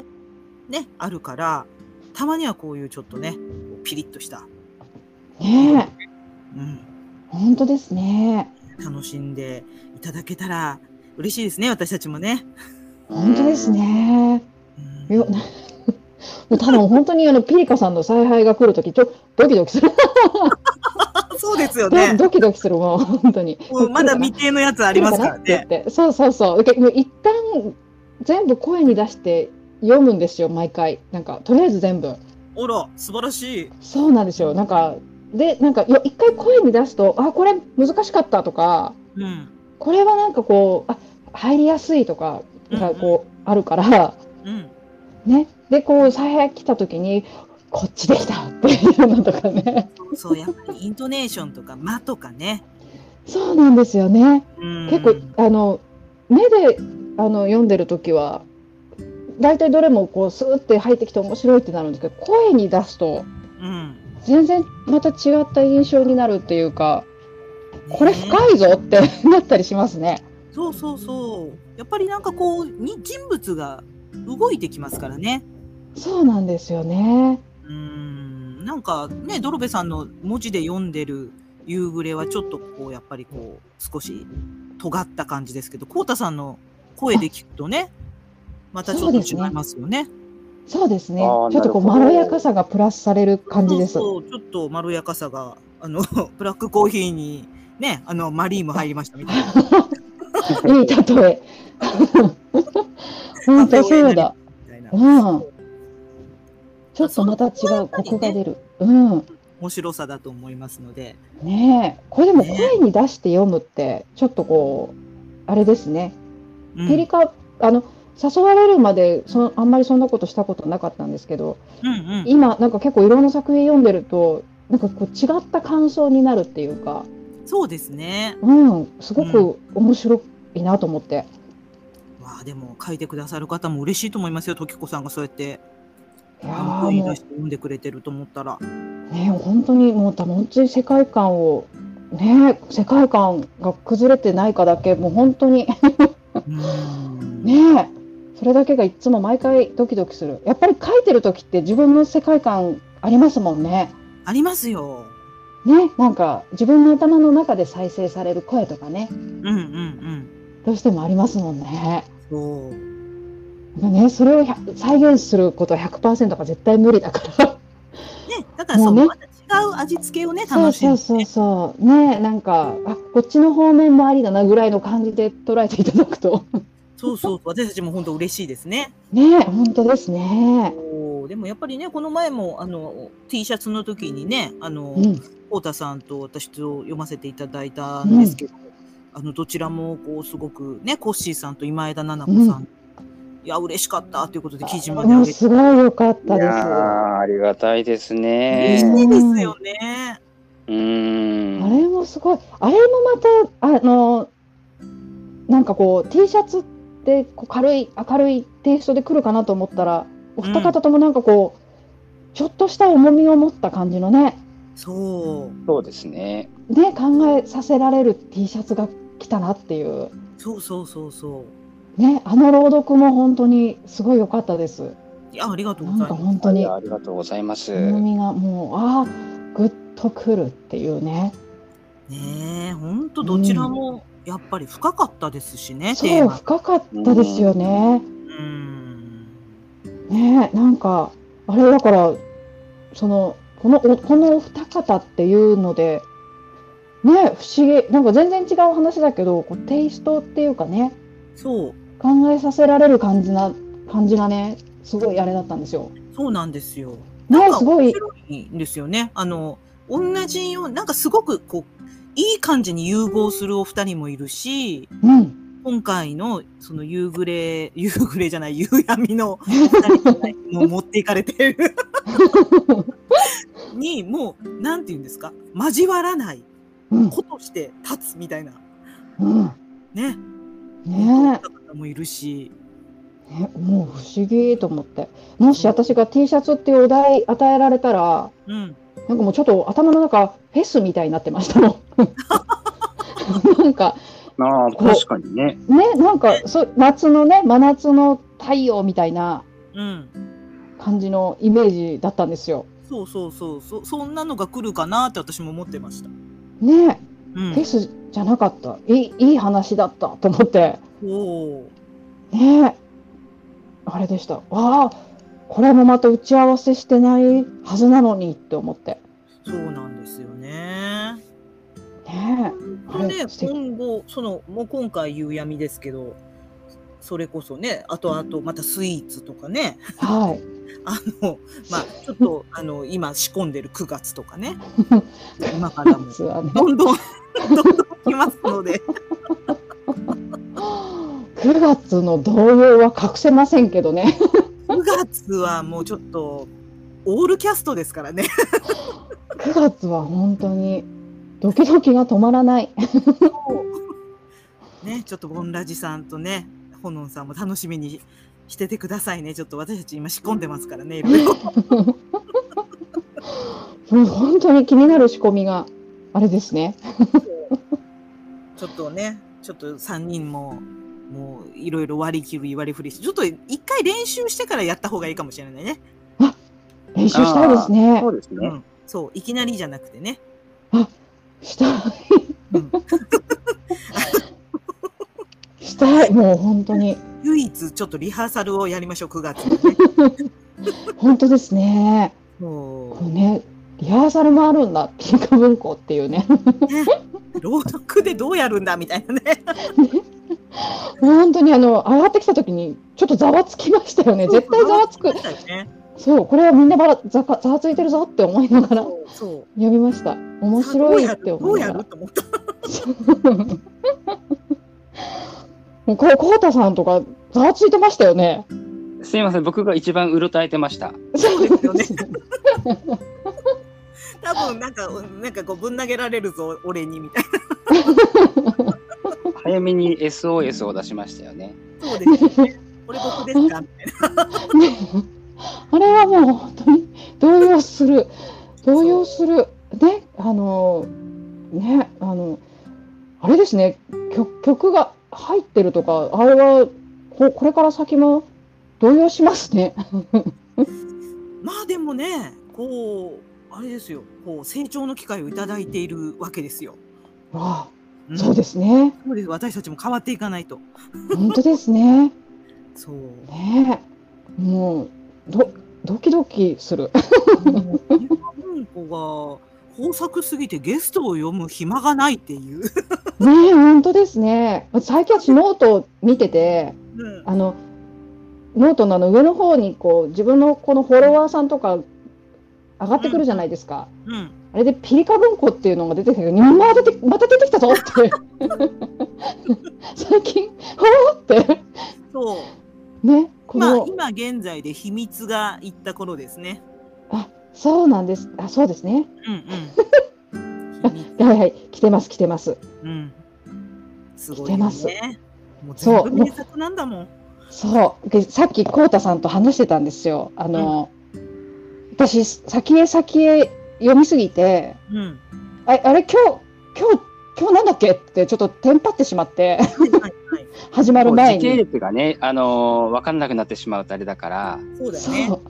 ねあるからたまにはこういうちょっとねピリッとした、ねえ。うん、本当ですね。楽しんでいただけたら嬉しいですね私たちもね。本当ですね。うんよ、もうただ本当にあのピリカさんの采配が来るとき、ちょ、ドキドキする。そうですよドね。ドキドキするもん、本当に。もうまだ未定のやつありますからね。って言ってそうそうそう。でもう一旦全部声に出して読むんですよ、毎回。なんか、とりあえず全部。あら素晴らしい。そうなんですよ。なんか、で、なんか、いや一回声に出すと、あ、これ難しかったとか、うんこれはなんかこう、あ、入りやすいとか、がこう、あるから、うん。ね。で、こう、采配来た時に、こっちできたっていうのとかね。そうやっぱりイントネーションとか間とかね。そうなんですよね。うん、結構、あの、目で、あの、読んでる時は、大体どれもこう、スーって入ってきて面白いってなるんですけど、声に出すと、うん。全然また違った印象になるっていうか、これね深いぞってなったりしますね。そうそうそう。やっぱりなんかこうに人物が動いてきますからね。そうなんですよね。うーんなんかね、ドロベさんの文字で読んでる夕暮れはちょっとこう、やっぱりこう、少し尖った感じですけど、コウタさんの声で聞くとね、またちょっと違いますよね。そうですね。ちあょっとこう、まろやかさがプラスされる感じです。そうそうちょっとまろやかさが、あの、ブラックコーヒーにね、あの、マリーも入りましたみたいな。いい例え。本当そうだ。うん。ちょっとまた違う、コクが出る。うん。面白さだと思いますので。ねえ。これでも声に出して読むって、ちょっとこう、あれですね。うんピリカ、あの、誘われるまでそあんまりそんなことしたことなかったんですけど、うんうん。今なんか結構いろんな作品読んでると、なんかこう違った感想になるっていうか、そうですね。うん、すごく面白いなと思って。わあでも書いてくださる方も嬉しいと思いますよ、時子さんがそうやってい読んでくれてると思ったら。うね本当にもう本当に世界観をね世界観が崩れてないかだけもう本当に ねそれだけがいつも毎回ドキドキする。やっぱり書いてる時って自分の世界観ありますもんね。ありますよ。ねなんか自分の頭の中で再生される声とかねうんうんうん。どうしてもありますもんね。そう。ねそれを100再現することは100%が絶対無理だから。ね、だからそう、もうねまた違う味付けをね、楽しんで、そうそうそう。ねなんか、あ、こっちの方面もありだなぐらいの感じで捉えていただくと。そうそう私たちも本当嬉しいですね。ね本当ですね。でもやっぱりね、この前もあの T シャツの時にね、あの、うん。太田さんと私と読ませていただいたんですけど、あのどちらもこうすごくね、コッシーさんと今枝菜々子さん、ういや嬉しかったということで記事まで上げすごい良かったです。いやーありがたいです嬉ね。しいですよね。うーん。あれもすごい。あれもまた、あの、なんかこう、T シャツってこう軽い、明るいテイストで来るかなと思ったら、お二方ともなんかこう、ちょっとした重みを持った感じのね、そう。そうですね。ね、考えさせられる T シャツが来たなっていう。そうそうそうそね、あの朗読も本当にすごい良かったです。う。いや、ありがとうなんかございます。本当にありがとうございます。重みがもう、ああ、ぐっとくるっていうね。ねえ、本当どちらもやっぱり深かったですしね、そう。深かったですよね。うん。ね、なんか、あれだから、その、この、おこのお二方っていうので、ね、不思議、なんか全然違う話だけど、こうテイストっていうかね、そう。考えさせられる感じな、感じがね、すごいあれだったんですよ。そうなんですよ。ねなんかすごい面白いんですよね。あの、同じよう、なんかすごくこう、いい感じに融合するお二人もいるし、うん。今回のその夕暮れ、夕暮れじゃない、夕闇のお 二人もう持っていかれてる に、もう、なんて言うんですか、交わらない、うん。子として立つみたいな、うん。ね。ね方もいるし、ね、もう不思議と思って。もし私が T シャツっていうお題与えられたら、うん。なんかもうちょっと頭の中フェスみたいになってましたもん。なんかああ、確かにね。ね、なんかそ夏のね、真夏の太陽みたいなうん。感じのイメージだったんですよ。そうそうそうそそんなのが来るかなって私も思ってました。ね、うんフェスじゃなかった。いいいい話だったと思って。おおねあれでした。わあ、これもまた打ち合わせしてないはずなのにって思って。そうなんですよね。ねで今後そのもう今回夕闇ですけどそれこそねあとあとまたスイーツとかねはい。あのまあちょっとあの今仕込んでる9月とかね今からも。どんどんどんどん来ますので9月の動揺は隠せませんけどね。9月はもうちょっとオールキャストですからね 9月は本当にドキドキが止まらない。ねちょっとボンラジさんとねほのんさんも楽しみにしててくださいねちょっと私たち今仕込んでますからねいろいろ もう本当に気になる仕込みがあれですね。ちょっとねちょっと3人ももういろいろ割り切る割り振りしてちょっと一回練習してからやった方がいいかもしれないね、練習したいですねそ。うですね。うん、そういきなりじゃなくてね、したい。うん、したい。もう本当に。唯一ちょっとリハーサルをやりましょう9月にね 本当ですね。もこうね、リハーサルもあるんだ。ピンク文庫っていうね。朗読でどうやるんだみたいなね 本当にあの、上がってきた時に、ちょっとざわつきましたよね。絶対ざわつく。ねそう、これはみんなばらざかざわついてるぞって思いながら読みました。面白いってど思いながらうやる？と思った もうこれ、コウタさんとか、ざわついてましたよね。すいません、僕が一番うろたえてました。そうですよね 多分なんかなんかこうぶん投げられるぞ俺にみたい 早めに SOS を出しましたよね。なそうですよねこれ僕ですか？みたいなねあれはもう本当に動揺する。動揺する。ね、あの、ね、あの、あれですね、曲曲が入ってるとか、あれは、ここれから先も動揺しますね。まあでもねこうあれですよこう成長の機会をいただいているわけですよ、わあ、んそうですね。そうです私たちも変わっていかないと本当ですね。そうねもう、ど、ドキドキする。文庫が豊作すぎてゲストを読む暇がないっていう、ねえ、本当ですね。最近私ノートを見てて、うんあの、ノートのあの上の方にこう、自分のこのフォロワーさんとか上がってくるじゃないですか。うん、あれでピリカ文庫っていうのが出てきたけど、また出てまた出てきたぞって。最近、ほーって。そうね、こまあの、今現在で秘密がいった頃ですね。あ、そうなんです。あ、そうですね。うんうん。はいはい、来てます、来てます。うん。すごい来てます。ねもうそう。全部名作なんだもん。そう。でさっき、こうたさんと話してたんですよ。あの、私、先へ先へ読みすぎて、うん。ああれ、今日、今日、今日なんだっけってちょっとテンパってしまって、はいはいはい始まる前時系に。列がね、あのー、分かんなくなってしまうとあれだから、そうだよねそ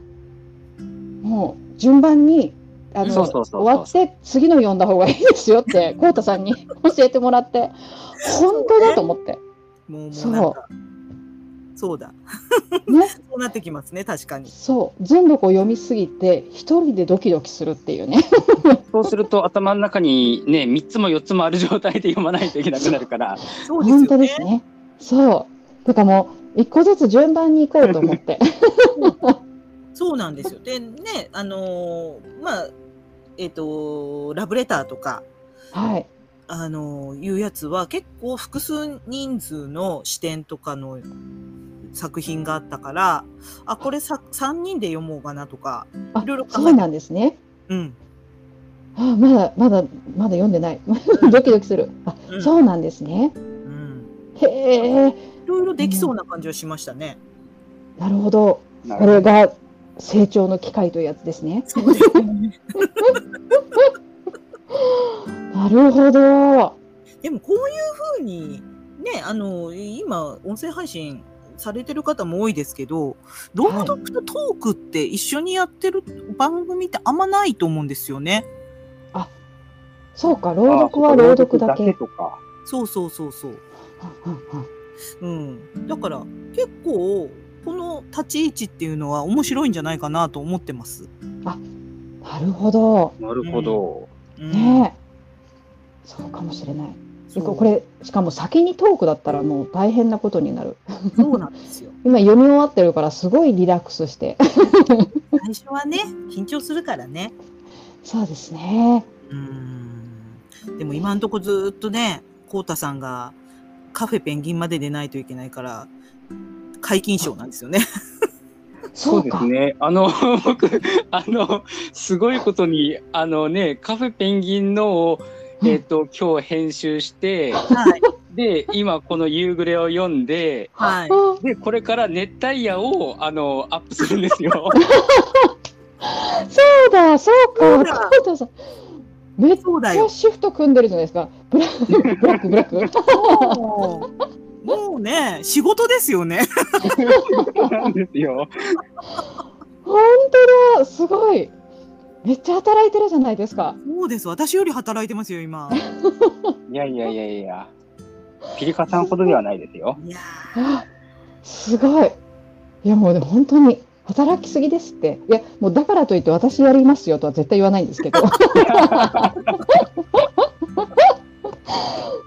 う。もう、順番に、あの、そうそうそうそう終わって次の読んだ方がいいですよって、こうたさんに 教えてもらって、本当だと思って。もうもそううなんかそうだね。そうなってきますね確かにそう。全部こう読みすぎて、一人でドキドキするっていうね。そうすると頭の中にね、3つも4つもある状態で読まないといけなくなるから、そうですよね本当ですね。そう。だからもう、一個ずつ順番に行こうと思って。そうなんですよ。でね、あのーまあ、えっ、と、ラブレターとか、はい。あのーいうやつは結構複数人数の視点とかの作品があったから、あ、これさ3人で読もうかなとか、あいろいろ考えてそうなんですね。うん。あまだ、まだ、まだ読んでない。ドキドキする。あ、うんそうなんですね。うん。へえ。いろいろできそうな感じはしましたね。なるほど。これが成長の機会というやつですね。そうですね。なるほど。でもこういうふうにねあの今音声配信されてる方も多いですけど朗読とトークって一緒にやってる番組ってあんまないと思うんですよね。そうか、朗読は朗読だけ。とか。そうそうそうそう。うんうんうん、だから結構この立ち位置っていうのは面白いんじゃないかなと思ってます。なるほど。なるほど。うんねえ。そうかもしれない。これ、しかも先にトークだったらもう大変なことになる。そうなんですよ。今読み終わってるからすごいリラックスして。最初はね緊張するからね。そうですね。うんでも今んとこずーっとねこうたさんがカフェペンギンまで出ないといけないから解禁賞なんですよね。そうか。ね。あの、僕、あの、すごいことに、あのね、カフェペンギンのを、えっ、と、今日編集して、はいで、今この夕暮れを読んで、はい。あで、これから熱帯夜を、あの、アップするんですよ。そうだ、そうか。そうだ。めっ。ちゃシフト組んでるじゃないですか。ブラック、ブラック、ブラック。もうね仕事ですよね。そうなんですよ。本当だ、すごい。めっちゃ働いてるじゃないですか。そうです私より働いてますよ今。いやいやいやいや。ピリカさんほどではないですよ。いやあすごい。いやもうね、本当に働きすぎですって。いや、もうだからといって私やりますよとは絶対言わないんですけど。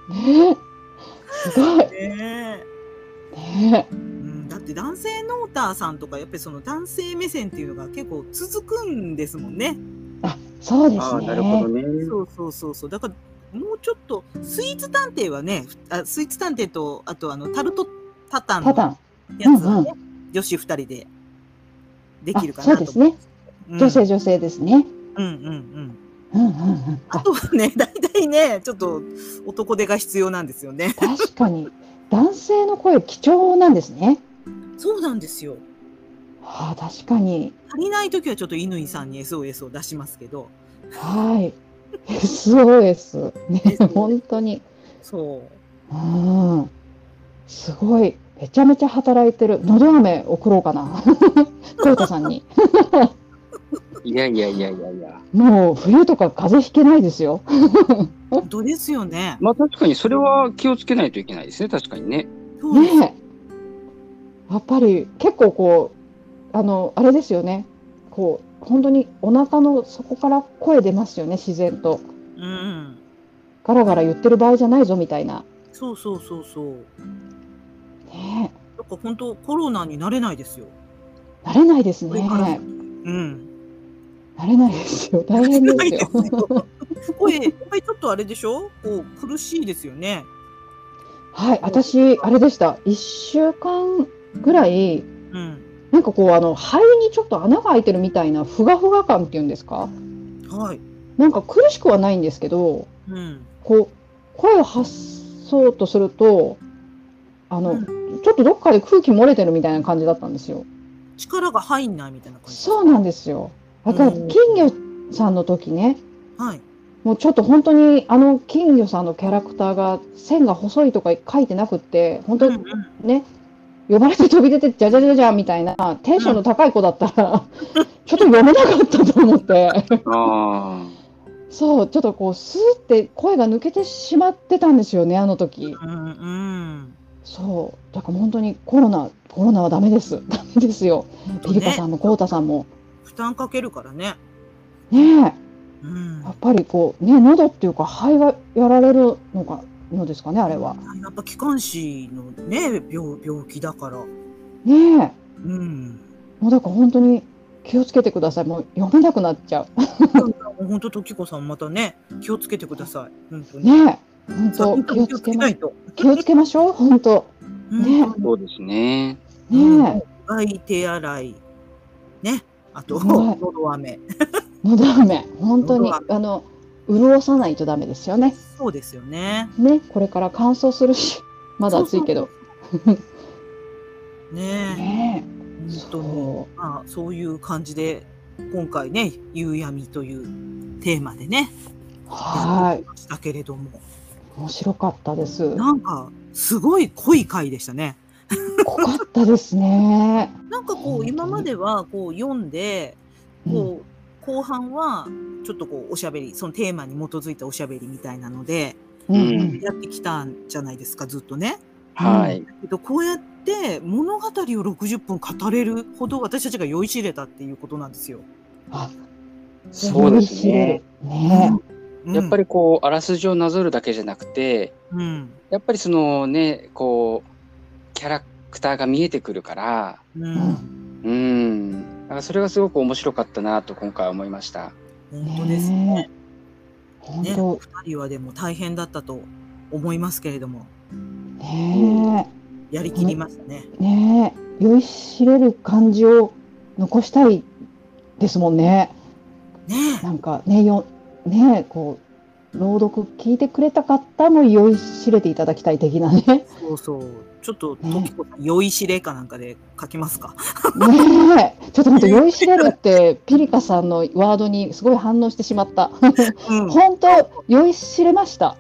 ねえ。すごい。ーねねえうんだって男性ノーターさんとかやっぱりその男性目線っていうのが結構続くんですもんね。え。あ、そうですね。なるほどね。そうそうそうそうだからもうちょっとスイーツ探偵はねあスイーツ探偵とあとあのタルトタタンパタのーン。やつはね、女子二人でできるかなとあそうですね。うん女性女性ですね。うんうんうんうんうんうん。ああ、とはね 大体ねちょっと男手が必要なんですよね確かに男性の声貴重なんですね。そうなんですよはあ、確かに。足りない時はちょっと乾さんに SOS を出しますけどはい。SOS。ね、本当に。そううん。すごい。めちゃめちゃ働いてる。のど飴送ろうかな。コウタさんに。いやいやいやいやいや。もう冬とか風邪ひけないですよ。本当ですよねまあ確かにそれは気をつけないといけないですね。確かにね。ねえ。やっぱり結構こう、あの、あれですよね。こう、本当にお腹の底から声出ますよね、自然と。うんガラガラ言ってる場合じゃないぞみたいな。そうそうそうそうねだから本当コロナになれないですよ。え。慣れないですね。うん。れないですよ。大変ですよ。声やっぱりちょっとあれでしょ？こう苦しいですよね。はい、私、あれでした。一週間ぐらい、うん。なんかこう、あの、肺にちょっと穴が開いてるみたいな、ふがふが感っていうんですか？はい。なんか苦しくはないんですけど、うん。こう、声を発そうとすると、あの、うんちょっとどっかで空気漏れてるみたいな感じだったんですよ。力が入んないみたいな感じそうなんですよ。だから、うん。金魚さんの時ね、はい。もうちょっと本当にあの金魚さんのキャラクターが線が細いとか書いてなくって、本当うんうん。ね、呼ばれて飛び出てじゃじゃじゃじゃみたいなテンションの高い子だったら、ちょっと読めなかったと思って、あそう、ちょっとこう、スーって声が抜けてしまってたんですよね、あの時。うんうんそう、だから本当にコロナ、コロナはダメです。ダメですよ。ピリカさんもコウタさんも。負担かけるからねねえ、うんやっぱりこう、ね、喉っていうか肺がやられるのか、のですかね、あれは。やっぱ気管支のね病病気だからねえ。うんもうだから本当に気をつけてください。もう読めなくなっちゃ 本当時子さんまたね気をつけてください本当う。にねえ。本当気をつけないと。気をつけましょう。本当。ね。あ、そうですね。ね。え。外手洗いね。あとはい喉飴。のど飴。本当にのどあの潤さないとダメですよね。そうですよね。ね、これから乾燥するし、まだ暑いけど。ね。ね。え本当に。まあ、そういう感じで今回ね「夕闇」というテーマでねはい。したけれども面白かったです。なんかすごい濃い回でしたね。濃かったですね。なんかこう今まではこう読んでうんこう後半はちょっとこうおしゃべりそのテーマに基づいたおしゃべりみたいなのでやってきたんじゃないですかずっとね。はい。だけどこうやって物語を60分語れるほど私たちが酔いしれたっていうことなんですよ。あ、そうですねる。。ねうんやっぱりこう、あらすじをなぞるだけじゃなくて、うんやっぱりそのね、こう、キャラクターが見えてくるから、うんうんうん。だからそれがすごく面白かったなと今回思いました。本当ですね。ね、本当お二人はでも大変だったと思いますけれどもねやりきりましたね。えねえ酔いしれる感じを残したいですもんね。ねなんかねよねえこう朗読聞いてくれた方も酔いしれていただきたい的なね。そうそう。ちょっと、ね酔いしれかなんかで書きますか？ねえちょっと本当酔いしれるってピリカさんのワードにすごい反応してしまった。うん、本当酔いしれました。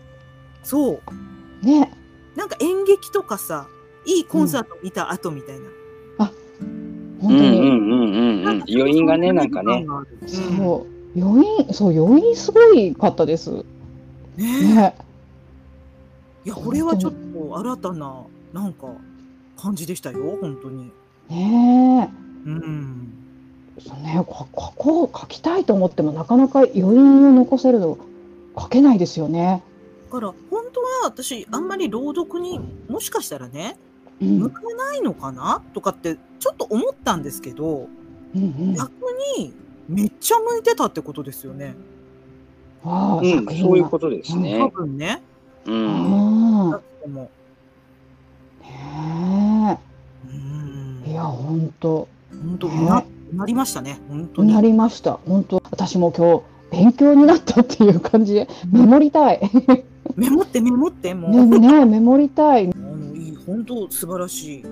そう。ねなんか演劇とかさ、いいコンサート見た後みたいな。本当に、うんうんうんうんうん。余韻がね、なんかね。。うん、そう余韻そう余韻すごいかったです。ねえねいや、これはちょっと新たな、なんか、感じでしたよ、本当に。ねうん。えそうねここ書きたいと思ってもなかなか余韻を残せるの書けないですよね。だから、本当は私、あんまり朗読にもしかしたらね、うん向かないのかなとかって、ちょっと思ったんですけど、うんうん、逆に、めっちゃ向いてたってことですよね。ああ、うん、そういうことです多ね。分ね。うん。う。うん。えいや本当本当、ねな、なりましたね。本当に。なりました本当私も今日勉強になったっていう感じでメモりたいメモってメモって、もう。ねねメモりたい あの、いい、本当素晴らしい。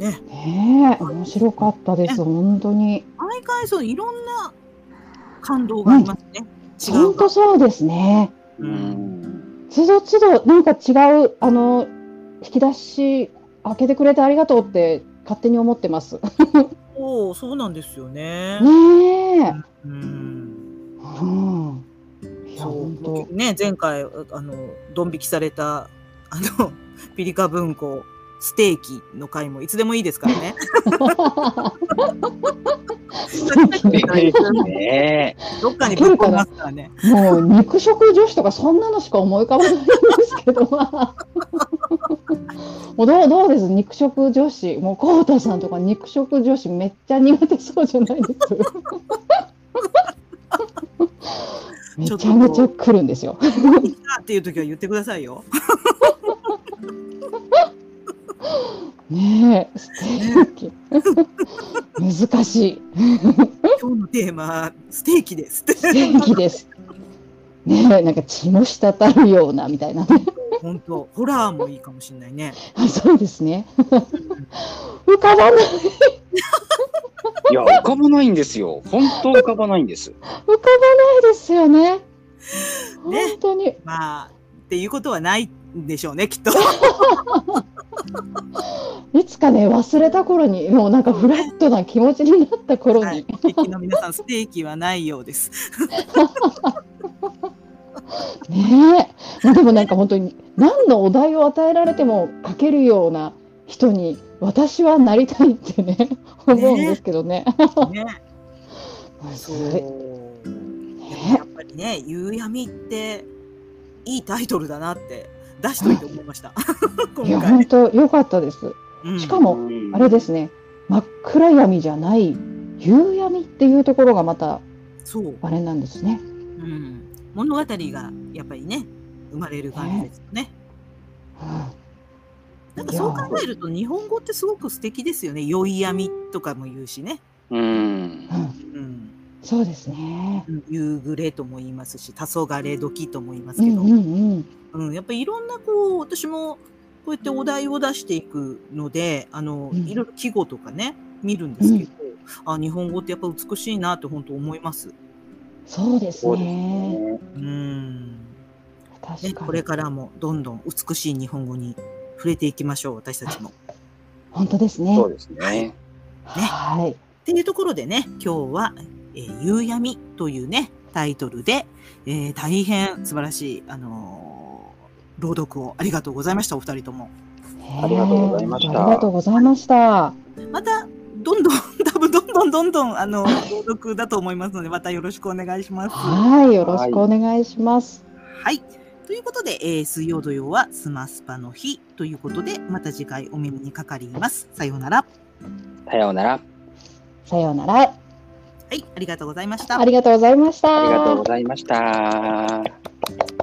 ね。ねえ面白かったです本当に毎回、そう、いろんな感動がありますね。違う本当そうですねううん。ん。つどつどなんか違うあの引き出し開けてくれてありがとうって勝手に思ってますそう、そうなんですよね。ねえうん。うんいやそう本当ね、前回、あの、ドン引きされた、あの、ピリカ文庫、ステーキの回もいつでもいいですからね。ねどっかにぶっ込みますからね。もう肉食女子とかそんなのしか思い浮かばないんですけど、まあもうどうどうです肉食女子もうコウタさんとか肉食女子めっちゃ苦手そうじゃないですめちゃめちゃ来るんですよ。っていう時は言ってくださいよ。ねえステーキ難しい今日のテーマ、ステーキです。ステーキです。ねえなんか血も滴るようなみたいなね。本当、ホラーもいいかもしれないね。あそうですね。浮かばないいや、浮かばないんですよ。本当浮かばないんです。浮かばないですよね。ね本当に。まあ、っていうことはないんでしょうね、きっと。いつかね、忘れた頃に、もうなんかフラットな気持ちになった頃に、はい。お聞きの皆さん、ステーキはないようです。ねえ。まあでもなんか本当に、何のお題を与えられても書けるような人に、私はなりたいってね、思うんですけどね。ね。そう。いでもやっぱりね、夕闇って、いいタイトルだなって出しといて思いました。いや、今本回。当良かったです。うんしかも、あれですね、真っ暗闇じゃない、夕闇っていうところがまた、そう。あれなんですね。うん。物語がやっぱりね、生まれる感じですよね。なんかそう考えると日本語ってすごく素敵ですよね。宵闇とかも言うしね。うんう。ん、うん。そうですね。夕暮れとも言いますし、黄昏時とも言いますけど、うんうんうん。うん、やっぱりいろんなこう、私もこうやってお題を出していくので、あの、うんいろいろ季語とかね、見るんですけど、あ日本語ってやっぱ美しいなって本当思います。そうですね。ね。うんね、確かに。これからもどんどん美しい日本語に触れていきましょう私たちも。本当ですね。そうですね。はい。っていうところでね今日は「えー夕闇」というねタイトルで、えー大変素晴らしい、あのー朗読をありがとうございましたお二人とも。ありがとうございましたありがとうございました。またどんどん 多分どんどんどんどんあの朗読だと思いますのでまたよろしくお願いします。はい。よろしくお願いします。はい。ということで、えー水曜土曜はスマスパの日ということで、また次回お耳にかかります。さようなら。さようなら。さようなら。はい、ありがとうございました。ありがとうございました。ありがとうございました。